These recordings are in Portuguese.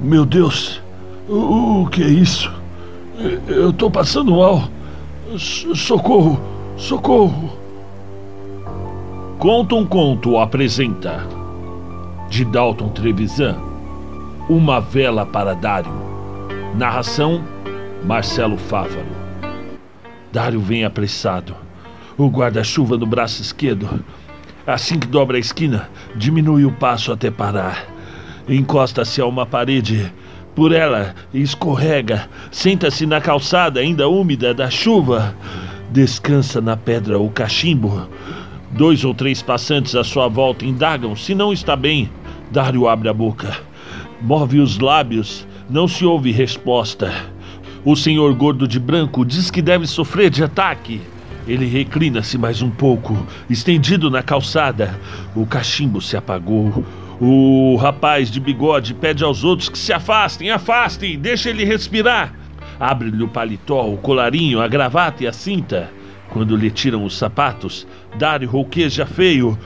Meu Deus, o, que é isso? Eu tô passando mal. Socorro, socorro. Conta um Conto apresenta de Dalton Trevisan Uma Vela para Dário. Narração Marcelo Fávaro. Dário vem apressado. O guarda-chuva no braço esquerdo. Assim que dobra a esquina, diminui o passo até parar. Encosta-se a uma parede. Por ela escorrega, senta-se na calçada ainda úmida da chuva. Descansa na pedra o cachimbo. Dois ou três passantes à sua volta indagam se não está bem. Dário abre a boca. Move os lábios. Não se ouve resposta. O senhor gordo de branco diz que deve sofrer de ataque. Ele reclina-se mais um pouco, estendido na calçada. O cachimbo se apagou. O rapaz de bigode pede aos outros que se afastem, afastem, deixe ele respirar. Abre-lhe o paletó, o colarinho, a gravata e a cinta. Quando lhe tiram os sapatos, Dário rouqueja feio.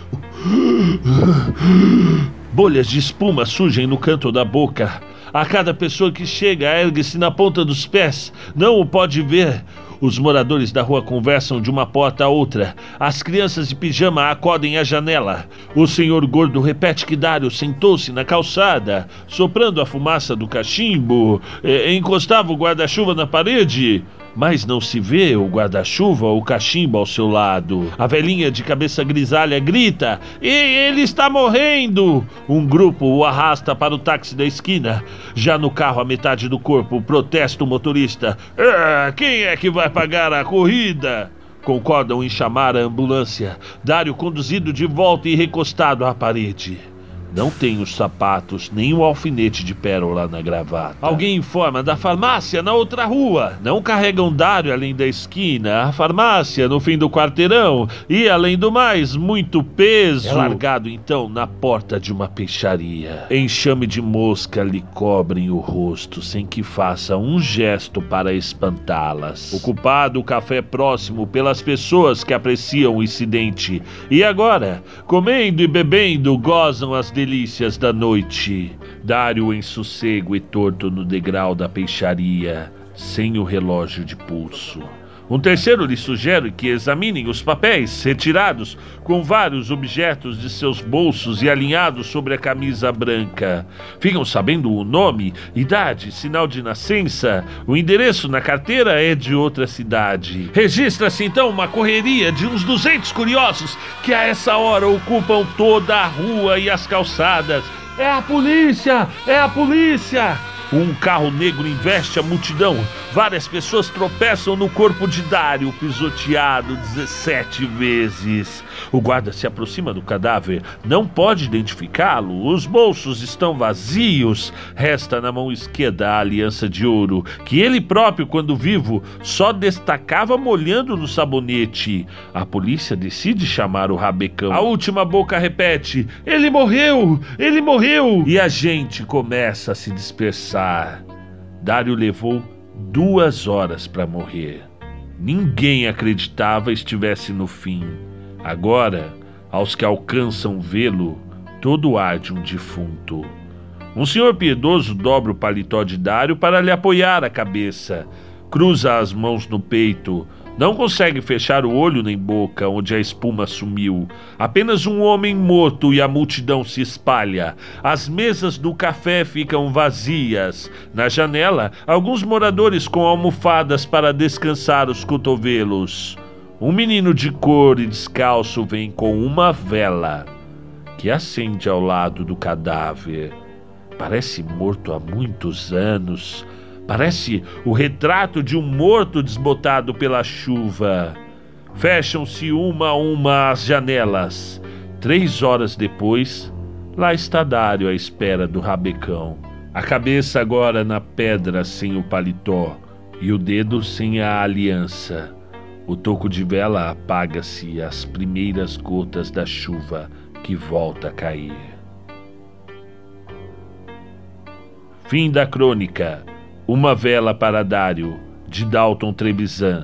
Bolhas de espuma surgem no canto da boca. A cada pessoa que chega, ergue-se na ponta dos pés. Não o pode ver. Os moradores da rua conversam de uma porta a outra. As crianças de pijama acodem à janela. O senhor gordo repete que Dário sentou-se na calçada, soprando a fumaça do cachimbo, encostava o guarda-chuva na parede. Mas não se vê o guarda-chuva ou o cachimbo ao seu lado. A velhinha de cabeça grisalha grita: E ele está morrendo! Um grupo o arrasta para o táxi da esquina. Já no carro, a metade do corpo protesta o motorista: ah, Quem é que vai pagar a corrida? Concordam em chamar a ambulância. Dário conduzido de volta e recostado à parede. Não tem os sapatos, nem o alfinete de pérola na gravata. Alguém informa da farmácia na outra rua. Não carregam Dário além da esquina. A farmácia no fim do quarteirão. E, além do mais, muito peso. É largado então na porta de uma peixaria. Enxame de mosca lhe cobrem o rosto sem que faça um gesto para espantá-las. Ocupado o café próximo pelas pessoas que apreciam o incidente. E agora, comendo e bebendo, gozam as delícias da noite. Dário em sossego e torto no degrau da peixaria, sem o relógio de pulso. Um terceiro lhe sugere que examinem os papéis retirados com vários objetos de seus bolsos e alinhados sobre a camisa branca. Ficam sabendo o nome, idade, sinal de nascença. O endereço na carteira é de outra cidade. Registra-se então uma correria de uns 200 curiosos que a essa hora ocupam toda a rua e as calçadas. É a polícia! É a polícia! Um carro negro investe a multidão. Várias pessoas tropeçam no corpo de Dário, pisoteado 17 vezes. O guarda se aproxima do cadáver, não pode identificá-lo. Os bolsos estão vazios. Resta na mão esquerda a aliança de ouro, que ele próprio, quando vivo, só destacava molhando no sabonete. A polícia decide chamar o rabecão. A última boca repete: Ele morreu! Ele morreu! E a gente começa a se dispersar. Dário levou duas horas para morrer. Ninguém acreditava estivesse no fim. Agora, aos que alcançam vê-lo, todo ar de um defunto. Um senhor piedoso dobra o paletó de Dário para lhe apoiar a cabeça, cruza as mãos no peito, não consegue fechar o olho nem boca, onde a espuma sumiu. Apenas um homem morto e a multidão se espalha. As mesas do café ficam vazias. Na janela, alguns moradores com almofadas para descansar os cotovelos. Um menino de cor e descalço vem com uma vela que acende ao lado do cadáver. Parece morto há muitos anos Parece o retrato de um morto desbotado pela chuva. Fecham-se uma a uma as janelas. Três horas depois, lá está Dário à espera do rabecão. A cabeça agora na pedra sem o paletó e o dedo sem a aliança. O toco de vela apaga-se as primeiras gotas da chuva que volta a cair. Fim da crônica. Uma vela para Dário, de Dalton Trebizan.